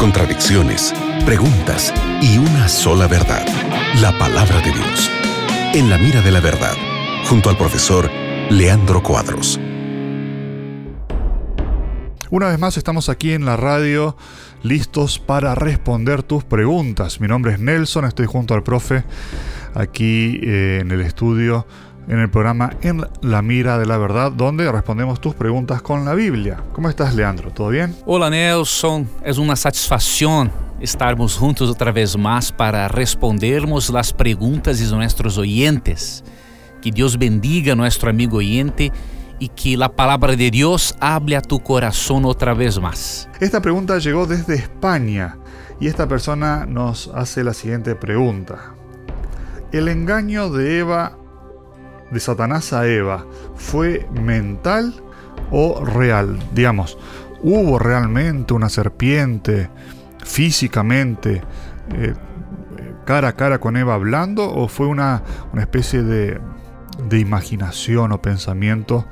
contradicciones, preguntas y una sola verdad, la palabra de Dios. En la mira de la verdad, junto al profesor Leandro Cuadros. Una vez más estamos aquí en la radio listos para responder tus preguntas. Mi nombre es Nelson, estoy junto al profe aquí eh, en el estudio en el programa En la Mira de la Verdad, donde respondemos tus preguntas con la Biblia. ¿Cómo estás, Leandro? ¿Todo bien? Hola, Nelson. Es una satisfacción estarmos juntos otra vez más para respondermos las preguntas de nuestros oyentes. Que Dios bendiga a nuestro amigo oyente y que la palabra de Dios hable a tu corazón otra vez más. Esta pregunta llegó desde España y esta persona nos hace la siguiente pregunta. ¿El engaño de Eva de Satanás a Eva fue mental o real? Digamos, ¿hubo realmente una serpiente físicamente eh, cara a cara con Eva hablando o fue una, especie de, imaginación o pensamiento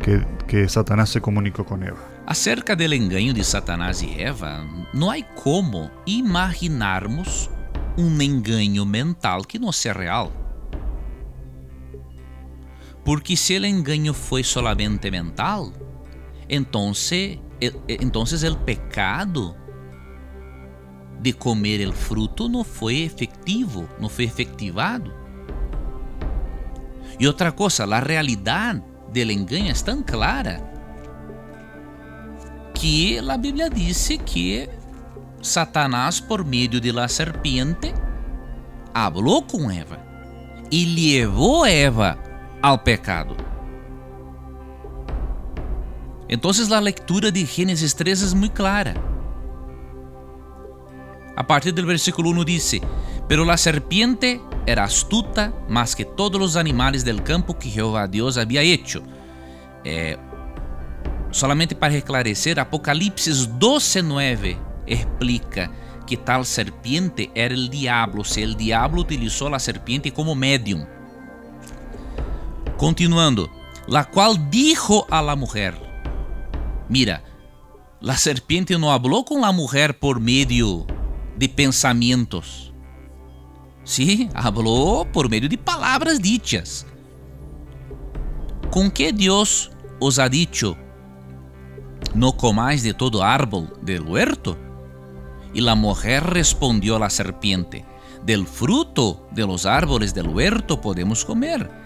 que, que Satanás se comunicó con Eva? Acerca del engaño de Satanás y Eva, no hay como imaginarmos un engaño mental que no sea real. Porque se o engano foi solamente mental, então entonces el pecado de comer o fruto não foi efectivo, não foi efetivado. E outra coisa, a realidade del engano é tão clara que a Bíblia disse que Satanás, por meio de la serpiente, falou com Eva e levou Eva ao pecado. Então, a leitura de Gênesis 3 é muito clara. A partir do versículo 1 diz: Pero la serpiente era astuta más que todos os animales del campo que Jehová Deus havia hecho. É, solamente para esclarecer, Apocalipse 12:9 explica que tal serpiente era o diabo, se o diabo utilizou a serpiente como médium. Continuando, la cual dijo a la mujer, mira, la serpiente no habló con la mujer por medio de pensamientos. Sí, habló por medio de palabras dichas. ¿Con qué Dios os ha dicho, no comáis de todo árbol del huerto? Y la mujer respondió a la serpiente, del fruto de los árboles del huerto podemos comer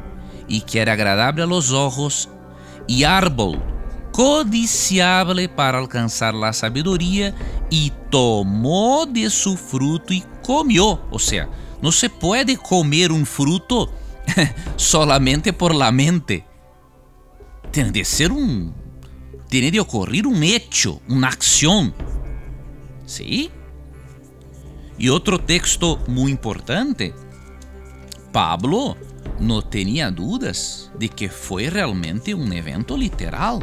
y que era agradable a los ojos, y árbol codiciable para alcanzar la sabiduría, y tomó de su fruto y comió. O sea, no se puede comer un fruto solamente por la mente. Tiene de ser un. Tiene de ocurrir un hecho, una acción. ¿Sí? Y otro texto muy importante. Pablo no tinha dúvidas de que foi realmente um evento literal.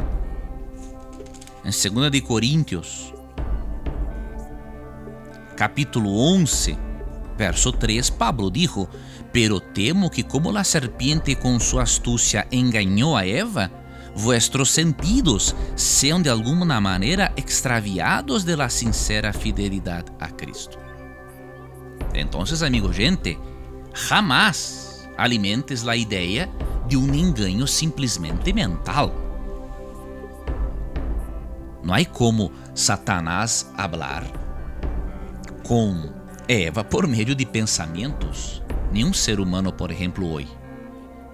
Em 2 de Coríntios, capítulo 11, verso 3, Pablo dijo: Pero temo que como a serpiente com sua astúcia enganou a Eva, vuestros sentidos sejam de alguma maneira extraviados de la sincera fidelidade a Cristo. Então, amigo gente, jamás alimentes a ideia de um engano simplesmente mental. Não há como Satanás hablar com Eva por meio de pensamentos. Nenhum ser humano, por exemplo, hoje.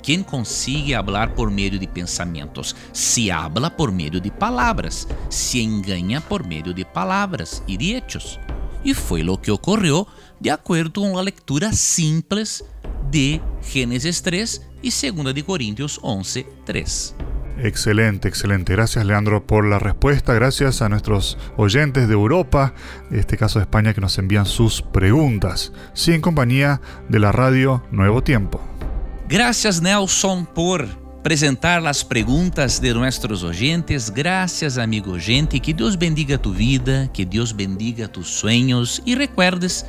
Quem consigue hablar por meio de pensamentos? Se habla por meio de palavras, se engana por meio de palavras e de hechos. E foi o que ocorreu de acordo com a leitura simples de Gênesis 3 e 2 de Coríntios 11, 3. Excelente, excelente. Gracias Leandro por la respuesta. Gracias a nuestros oyentes de Europa, en este caso de España, que nos envían sus preguntas. Sí, en compañía de la radio Nuevo Tiempo. Gracias Nelson por apresentar as perguntas de nossos oyentes. Graças, amigo gente. Que Deus bendiga tu vida, que Deus bendiga tus sonhos. E recuerdes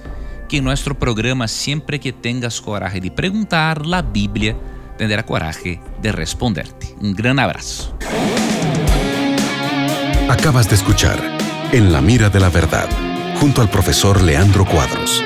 que em nosso programa, sempre que tengas coragem de perguntar, a Bíblia terá coragem de responder-te. Um grande abraço. Acabas de escuchar En la mira de la verdad, junto al profesor Leandro Cuadros.